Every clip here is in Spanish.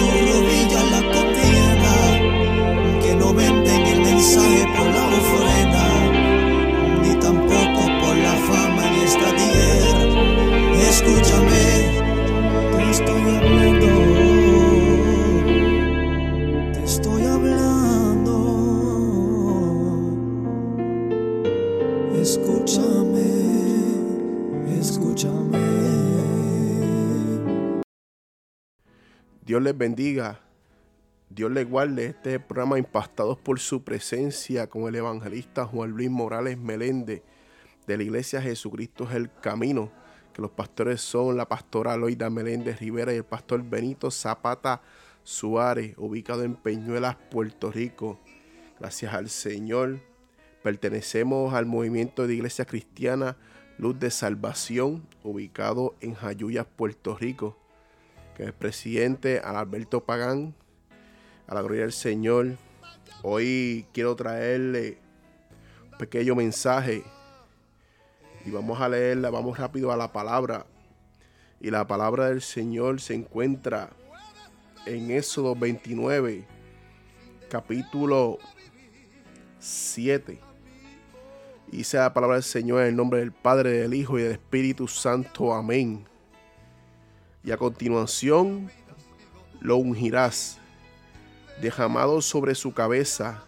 Doblado bendiga. Dios les guarde. Este programa Impactados por su presencia con el evangelista Juan Luis Morales Meléndez de la Iglesia Jesucristo es el Camino. Que los pastores son la pastora Loida Meléndez Rivera y el pastor Benito Zapata Suárez, ubicado en Peñuelas, Puerto Rico. Gracias al Señor. Pertenecemos al movimiento de Iglesia Cristiana Luz de Salvación, ubicado en Jayuyas, Puerto Rico que es presidente, Alberto Pagán, a la gloria del Señor. Hoy quiero traerle un pequeño mensaje y vamos a leerla, vamos rápido a la palabra. Y la palabra del Señor se encuentra en Éxodo 29, capítulo 7. Y dice la palabra del Señor en el nombre del Padre, del Hijo y del Espíritu Santo. Amén y a continuación lo ungirás, derramado sobre su cabeza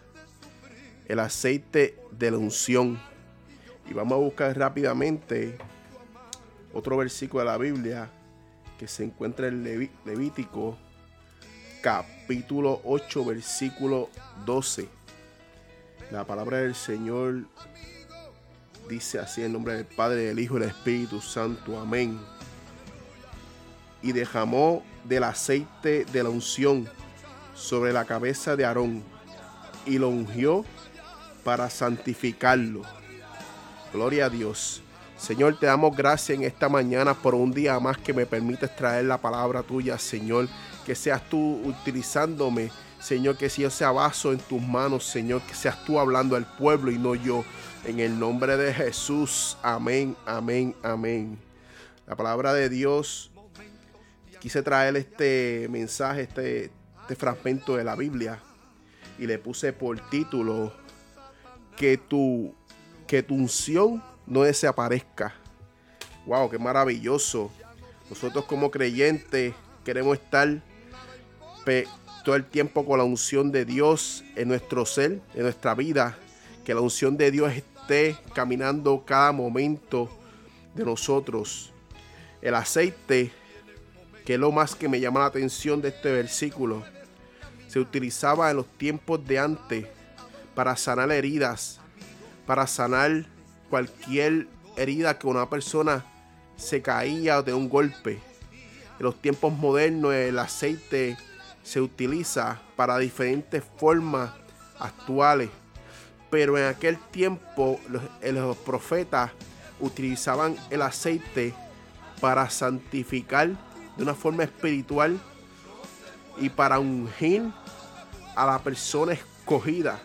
el aceite de la unción. Y vamos a buscar rápidamente otro versículo de la Biblia que se encuentra en Leví- Levítico capítulo 8 versículo 12. La palabra del Señor dice así en nombre del Padre, del Hijo y del Espíritu Santo. Amén y derramó del aceite de la unción sobre la cabeza de Aarón y lo ungió para santificarlo. Gloria a Dios. Señor, te damos gracias en esta mañana por un día más que me permites traer la palabra tuya, Señor. Que seas tú utilizándome, Señor, que si yo sea vaso en tus manos, Señor, que seas tú hablando al pueblo y no yo. En el nombre de Jesús. Amén, amén, amén. La palabra de Dios quise traer este mensaje, este, este fragmento de la Biblia y le puse por título que tu, que tu unción no desaparezca. Wow, qué maravilloso. Nosotros como creyentes queremos estar todo el tiempo con la unción de Dios en nuestro ser, en nuestra vida. Que la unción de Dios esté caminando cada momento de nosotros. El aceite que es lo más que me llama la atención de este versículo, se utilizaba en los tiempos de antes para sanar heridas, para sanar cualquier herida que una persona se caía de un golpe. En los tiempos modernos el aceite se utiliza para diferentes formas actuales, Pero en aquel tiempo los, eh, los profetas utilizaban el aceite para santificar de una forma espiritual y para ungir a la persona escogida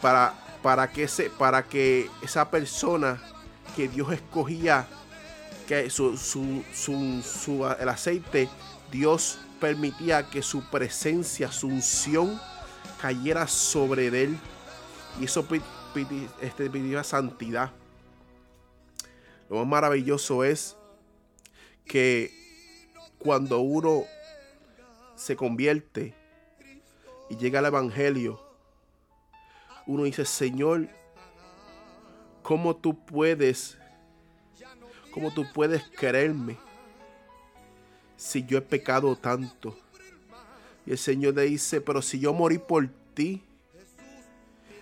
para, para, que, para que esa persona que Dios escogía que su, su, su, el aceite Dios permitía que su presencia su unción cayera sobre él. Y eso este, santidad. Lo más maravilloso es que cuando uno se convierte y llega al Evangelio, uno dice, Señor, ¿cómo tú puedes, cómo tú puedes quererme si yo he pecado tanto? Y el Señor le dice, pero si yo morí por ti,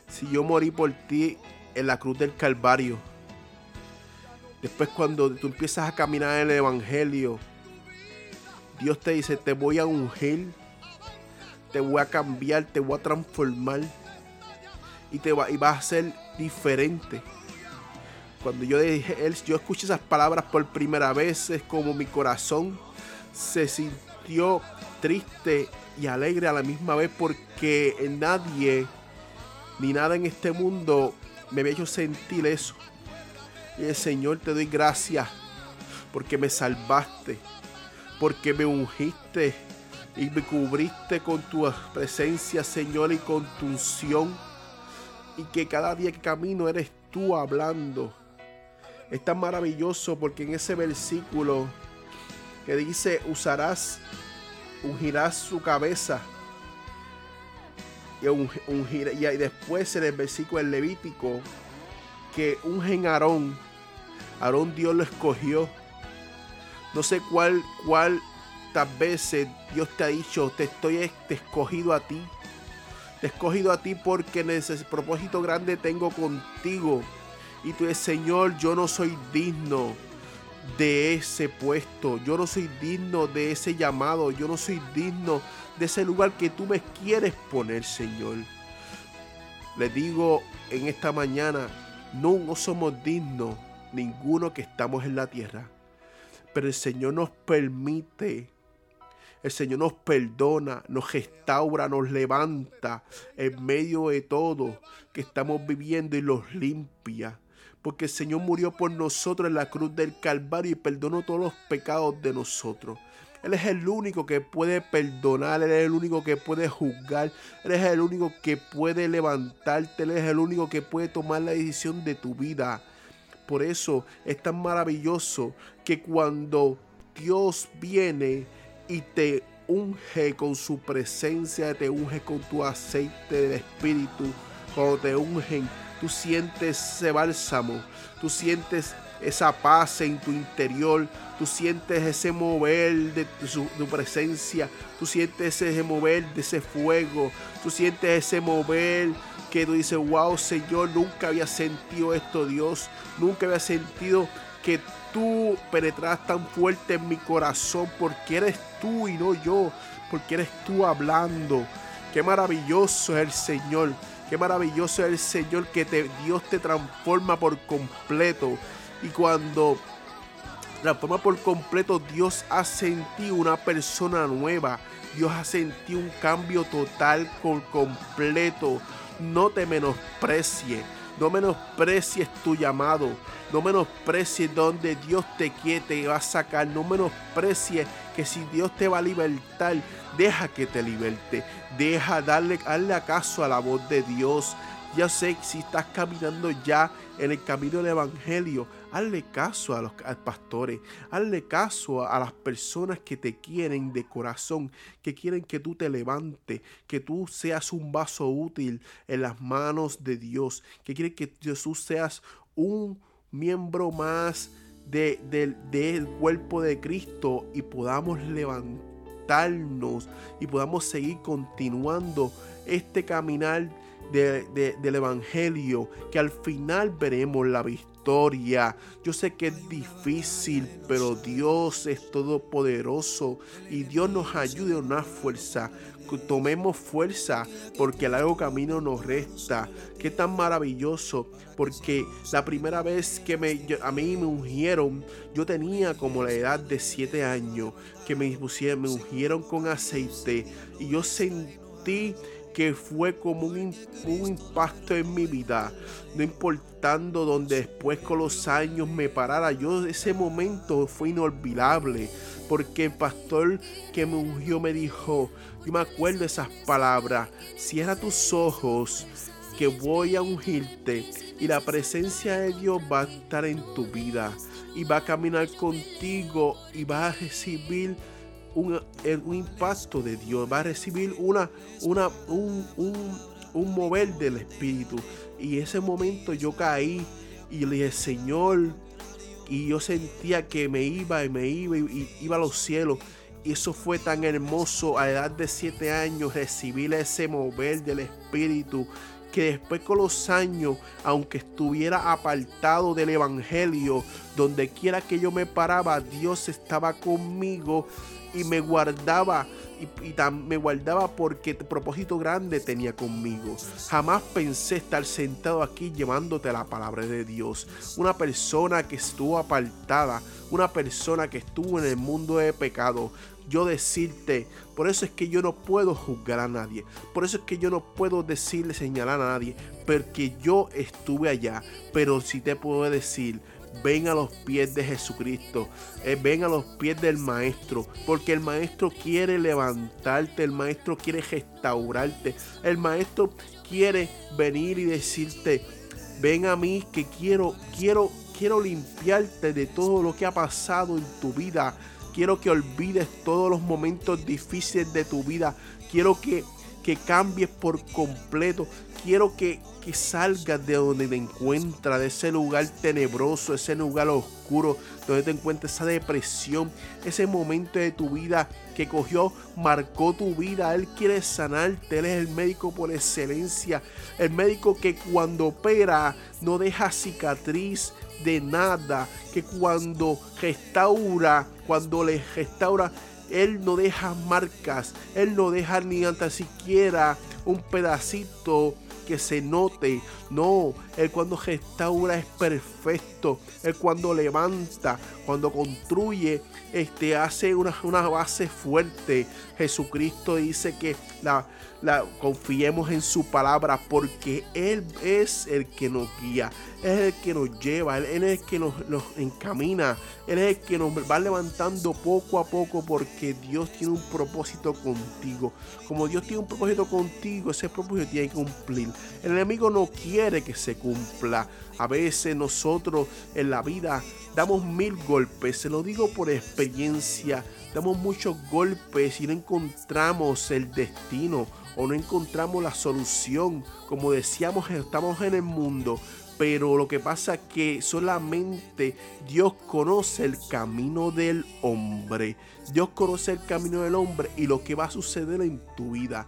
si yo morí por ti en la cruz del Calvario, Después cuando tú empiezas a caminar en el Evangelio, Dios te dice, te voy a ungir, te voy a cambiar, te voy a transformar y, te va, y vas a ser diferente. Cuando yo dije, yo escuché esas palabras por primera vez, es como mi corazón se sintió triste y alegre a la misma vez porque nadie ni nada en este mundo me había hecho sentir eso. Y el Señor te doy gracias porque me salvaste, porque me ungiste y me cubriste con tu presencia, Señor, y con tu unción. Y que cada día que camino eres tú hablando. Es tan maravilloso porque en ese versículo que dice, usarás, ungirás su cabeza. Y, y después en el versículo del Levítico, que ungen Aarón Aarón Dios lo escogió. No sé cuál, cuántas veces Dios te ha dicho, te estoy escogido a ti. Te he escogido a ti porque en ese propósito grande tengo contigo. Y tú dices, Señor, yo no soy digno de ese puesto. Yo no soy digno de ese llamado. Yo no soy digno de ese lugar que tú me quieres poner, Señor. Le digo en esta mañana, no somos dignos ninguno que estamos en la tierra. Pero el Señor nos permite, el Señor nos perdona, nos restaura, nos levanta en medio de todo que estamos viviendo y los limpia. Porque el Señor murió por nosotros en la cruz del Calvario y perdonó todos los pecados de nosotros. Él es el único que puede perdonar, Él es el único que puede juzgar, Él es el único que puede levantarte, Él es el único que puede tomar la decisión de tu vida. Por eso es tan maravilloso que cuando Dios viene y te unge con su presencia, te unge con tu aceite del Espíritu, cuando te ungen, tú sientes ese bálsamo, tú sientes esa paz en tu interior, tú sientes ese mover de tu, presencia, tú sientes ese mover de ese fuego, tú sientes ese mover que tú dices, wow Señor, nunca había sentido esto Dios, nunca había sentido que tú penetras tan fuerte en mi corazón porque eres tú y no yo, porque eres tú hablando. Qué maravilloso es el Señor, qué maravilloso es el Señor que te, Dios te transforma por completo. Y cuando transforma por completo, Dios hace en ti una persona nueva. Dios hace en ti un cambio total por completo no te menosprecie. No menosprecies tu llamado. No menosprecies donde Dios te quiere, te va a sacar. No menosprecies que si Dios te va a libertar, deja que te liberte. Deja darle, darle acaso a la voz de Dios. Ya sé si estás caminando ya en el camino del Evangelio, hazle caso a los pastores, hazle caso a, las personas que te quieren de corazón, que quieren que tú te levantes, que tú seas un vaso útil en las manos de Dios, que quieren que Jesús seas un miembro más del cuerpo de Cristo y podamos levantarnos y podamos seguir continuando este caminar del Evangelio, que al final veremos la Yo sé que es difícil, pero Dios es todopoderoso y Dios nos ayude a una fuerza. tomemos fuerza porque el largo camino nos resta. Qué tan maravilloso, porque la primera vez que me, a mí me ungieron, yo tenía como la edad de 7 años, que me pusieron, me ungieron con aceite y yo sentí que fue como un, impacto en mi vida, no importando donde después con los años me parara, yo ese momento fue inolvidable, porque el pastor que me ungió me dijo, yo me acuerdo esas palabras, cierra tus ojos, que voy a ungirte y la presencia de Dios va a estar en tu vida y va a caminar contigo y va a recibir un, un impacto de Dios, va a recibir una, una, un, un, mover del Espíritu. Y ese momento yo caí y le dije, Señor, y yo sentía que me iba y me iba y, iba a los cielos. Y eso fue tan hermoso a edad de siete años recibir ese mover del Espíritu que después con los años, aunque estuviera apartado del Evangelio, donde quiera que yo me paraba, Dios estaba conmigo y me guardaba y, me guardaba porque propósito grande tenía conmigo. Jamás pensé estar sentado aquí llevándote la palabra de Dios. Una persona que estuvo apartada, una persona que estuvo en el mundo de pecado. Yo decirte, por eso es que yo no puedo juzgar a nadie. Por eso es que yo no puedo decirle, señalar a nadie. Porque yo estuve allá. Pero si te puedo decir, ven a los pies de Jesucristo, eh, ven a los pies del Maestro, porque el Maestro quiere levantarte, el Maestro quiere restaurarte, el Maestro quiere venir y decirte, ven a mí que quiero, quiero, quiero limpiarte de todo lo que ha pasado en tu vida. Quiero que olvides todos los momentos difíciles de tu vida. Quiero que, que cambies por completo. Quiero que, que salgas de donde te encuentras, de ese lugar tenebroso, ese lugar oscuro, donde te encuentras esa depresión, ese momento de tu vida que cogió, marcó tu vida. Él quiere sanarte, Él es el médico por excelencia, el médico que cuando opera no deja cicatriz de nada, que cuando restaura, cuando le restaura, Él no deja marcas, Él no deja ni tan siquiera un pedacito que se note. No, Él cuando restaura es perfecto. Él cuando levanta, cuando construye, este, hace una, una base fuerte. Jesucristo dice que la, confiemos en su palabra porque Él es el que nos guía, es el que nos lleva, Él, es el que nos, encamina, Él es el que nos va levantando poco a poco porque Dios tiene un propósito contigo. Como Dios tiene un propósito contigo, ese propósito tiene que cumplir. El enemigo no quiere que se cumpla. A veces nosotros en la vida damos mil golpes, se lo digo por experiencia, damos muchos golpes y no encontramos el destino o no encontramos la solución. Como decíamos, estamos en el mundo, pero lo que pasa es que solamente Dios conoce el camino del hombre. Dios conoce el camino del hombre y lo que va a suceder en tu vida.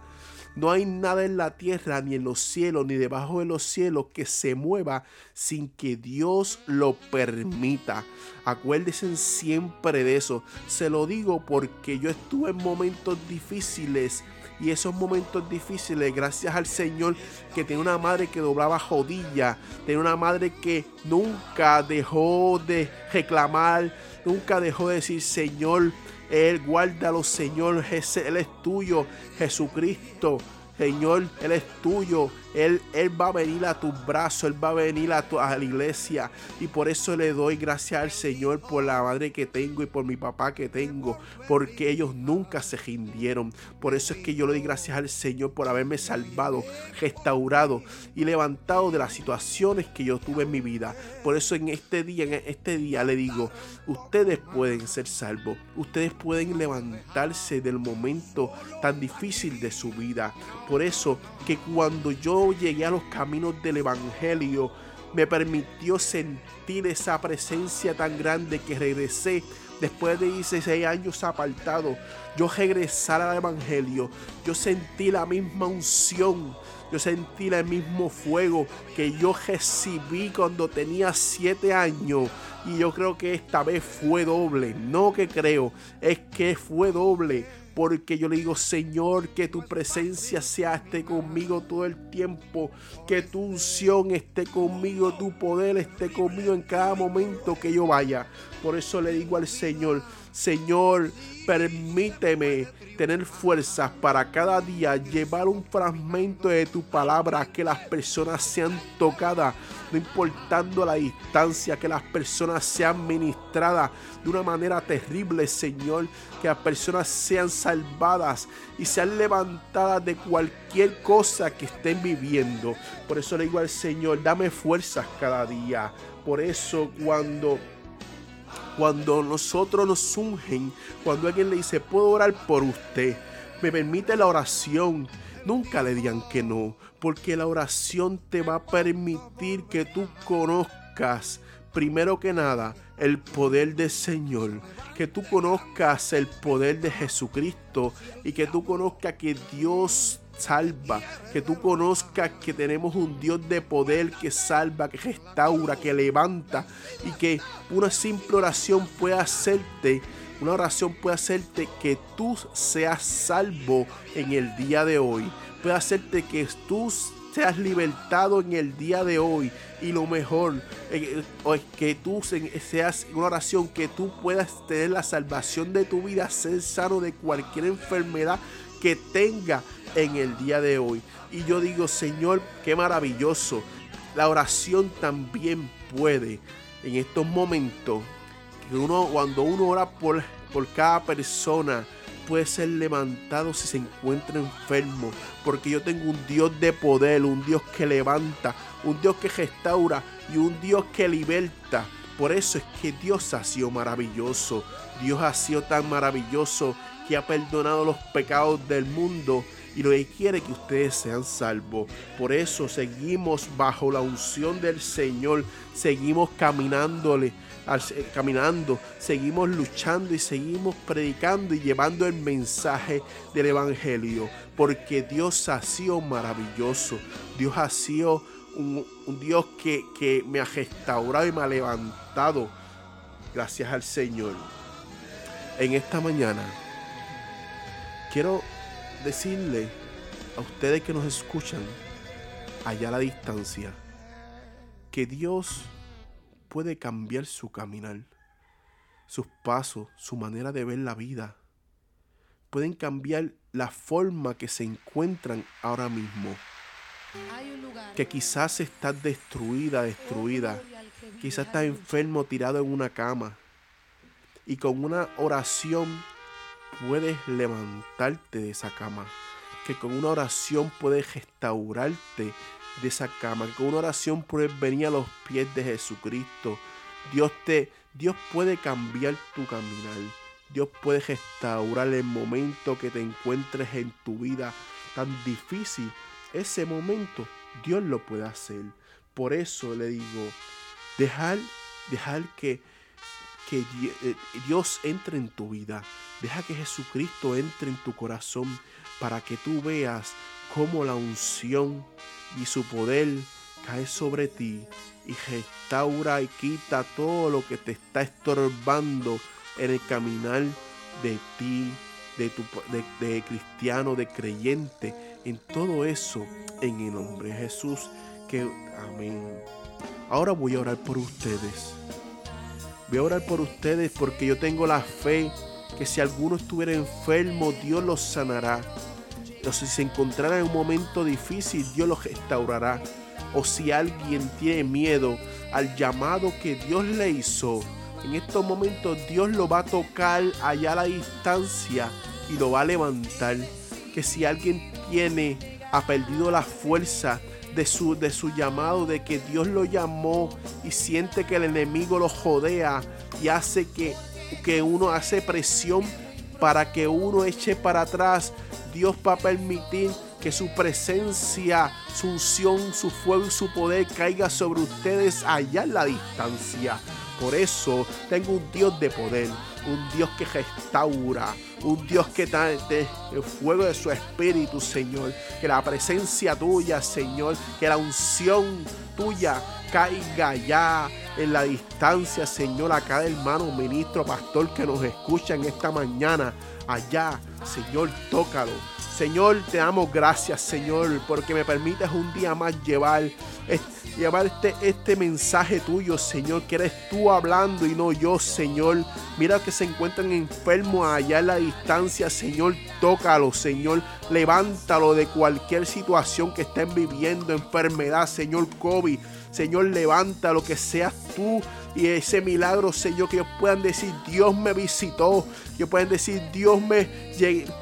No hay nada en la tierra, ni en los cielos, ni debajo de los cielos que se mueva sin que Dios lo permita. Acuérdense siempre de eso. Se lo digo porque yo estuve en momentos difíciles y esos momentos difíciles, gracias al Señor que tiene una madre que doblaba jodilla, tiene una madre que nunca dejó de reclamar, nunca dejó de decir, Señor, Él guárdalo, Señor, Él es tuyo, Jesucristo. Señor, Él es tuyo. Él, él va a venir a tus brazos. Él va a venir a, tu, a la iglesia. Y por eso le doy gracias al Señor por la madre que tengo y por mi papá que tengo. Porque ellos nunca se rindieron. Por eso es que yo le doy gracias al Señor por haberme salvado, restaurado y levantado de las situaciones que yo tuve en mi vida. Por eso en este día, en este día le digo, ustedes pueden ser salvos. Ustedes pueden levantarse del momento tan difícil de su vida por eso que cuando yo llegué a los caminos del Evangelio, me permitió sentir esa presencia tan grande que regresé después de 16 años apartado. Yo regresar al Evangelio, yo sentí la misma unción, yo sentí el mismo fuego que yo recibí cuando tenía 7 años. Y yo creo que esta vez fue doble. No que creo, es que fue doble porque yo le digo, Señor, que tu presencia sea esté conmigo todo el tiempo, que tu unción esté conmigo, tu poder esté conmigo en cada momento que yo vaya. Por eso le digo al Señor, Señor, permíteme tener fuerzas para cada día llevar un fragmento de tu palabra, que las personas sean tocadas, no importando la distancia, que las personas sean ministradas de una manera terrible, Señor, que las personas sean salvadas y sean levantadas de cualquier cosa que estén viviendo. Por eso le digo al Señor, dame fuerzas cada día. Por eso cuando cuando nosotros nos ungen, cuando alguien le dice, puedo orar por usted, me permite la oración, nunca le digan que no, porque la oración te va a permitir que tú conozcas, primero que nada, el poder del Señor, que tú conozcas el poder de Jesucristo y que tú conozcas que Dios salva, que tú conozcas que tenemos un Dios de poder que salva, que restaura, que levanta y que una simple oración puede hacerte, una oración puede hacerte que tú seas salvo en el día de hoy, puede hacerte que tú seas libertado en el día de hoy. Y lo mejor eh, es que tú seas una oración que tú puedas tener la salvación de tu vida, ser sano de cualquier enfermedad que tenga en el día de hoy. Y yo digo, Señor, qué maravilloso. La oración también puede en estos momentos, que uno, cuando uno ora por, por cada persona, puede ser levantado si se encuentra enfermo. Porque yo tengo un Dios de poder, un Dios que levanta, un Dios que restaura y un Dios que liberta. Por eso es que Dios ha sido maravilloso. Dios ha sido tan maravilloso que ha perdonado los pecados del mundo y lo que quiere que ustedes sean salvos. Por eso seguimos bajo la unción del Señor, seguimos caminándole, caminando, seguimos luchando y seguimos predicando y llevando el mensaje del Evangelio, porque Dios ha sido maravilloso, Dios ha sido un, Dios que, que me ha restaurado y me ha levantado, gracias al Señor. En esta mañana quiero decirle a ustedes que nos escuchan allá a la distancia que Dios puede cambiar su caminar, sus pasos, su manera de ver la vida. Pueden cambiar la forma que se encuentran ahora mismo. Que quizás está destruida, destruida. Quizás está enfermo, tirado en una cama. Y con una oración puedes levantarte de esa cama, que con una oración puedes restaurarte de esa cama, que con una oración puedes venir a los pies de Jesucristo. Dios te Dios puede cambiar tu caminar. Dios puede restaurar el momento que te encuentres en tu vida tan difícil. Ese momento Dios lo puede hacer. Por eso le digo, dejar, dejar que, que eh, Dios entre en tu vida. Deja que Jesucristo entre en tu corazón para que tú veas cómo la unción y su poder cae sobre ti y restaura y quita todo lo que te está estorbando en el caminar de ti, de, tu, de, cristiano, de creyente, en todo eso, en el nombre de Jesús. Que amén. Ahora voy a orar por ustedes. Voy a orar por ustedes porque yo tengo la fe que si alguno estuviera enfermo, Dios los sanará. O si se encontrara en un momento difícil, Dios los restaurará. O si alguien tiene miedo al llamado que Dios le hizo, en estos momentos Dios lo va a tocar allá a la distancia y lo va a levantar. Que si alguien tiene, ha perdido la fuerza de su, de su llamado, de que Dios lo llamó y siente que el enemigo lo jodea y hace que que uno hace presión para que uno eche para atrás, Dios va a permitir que su presencia, su unción, su fuego y su poder caiga sobre ustedes allá en la distancia. Por eso tengo un Dios de poder, un Dios que restaura, un Dios que da el fuego de su espíritu, Señor. Que la presencia tuya, Señor, que la unción tuya caiga ya en la distancia, Señor, a cada hermano, ministro, pastor que nos escucha en esta mañana. Allá, Señor, tócalo. Señor, te damos gracias, Señor, porque me permites un día más llevar, llevar este, este mensaje tuyo, Señor, que eres tú hablando y no yo, Señor. Mira que se encuentran enfermos allá en la distancia, Señor, tócalo, Señor. Levántalo de cualquier situación que estén viviendo, enfermedad, Señor, COVID. Señor, levanta lo que seas tú y ese milagro, Señor, que ellos puedan decir, Dios me visitó, que puedan decir, Dios me,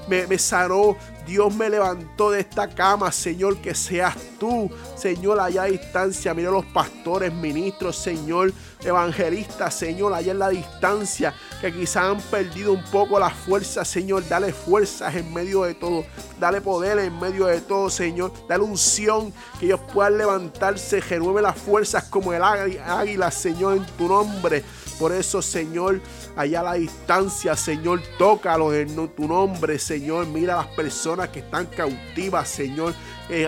me, me sanó, Dios me levantó de esta cama, Señor, que seas tú, Señor, allá a distancia. Mira los pastores, ministros, Señor, evangelistas, Señor, allá en la distancia, que quizás han perdido un poco la fuerza, Señor. Dale fuerzas en medio de todo. Dale poder en medio de todo, Señor. Dale unción, que ellos puedan levantarse, renueve las fuerzas como el águila, Señor, en tu nombre. Por eso, Señor, allá a la distancia, Señor, tócalos en tu nombre, Señor. Mira a las personas que están cautivas, Señor, eh,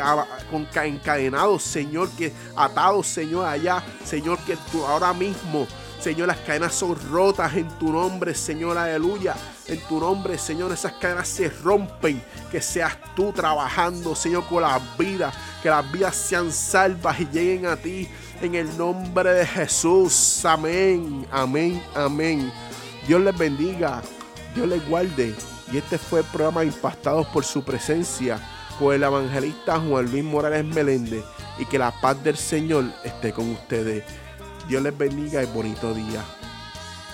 encadenados, Señor, que atados, Señor, allá, Señor, que ahora mismo. Señor, las cadenas son rotas en tu nombre, Señor, aleluya. En tu nombre, Señor, esas cadenas se rompen. Que seas tú trabajando, Señor, con las vidas. Que las vidas sean salvas y lleguen a ti en el nombre de Jesús. Amén, amén, amén. Dios les bendiga, Dios les guarde. Y este fue el programa Impactados por su presencia con el evangelista Juan Luis Morales Meléndez. Y que la paz del Señor esté con ustedes. Dios les bendiga y bonito día.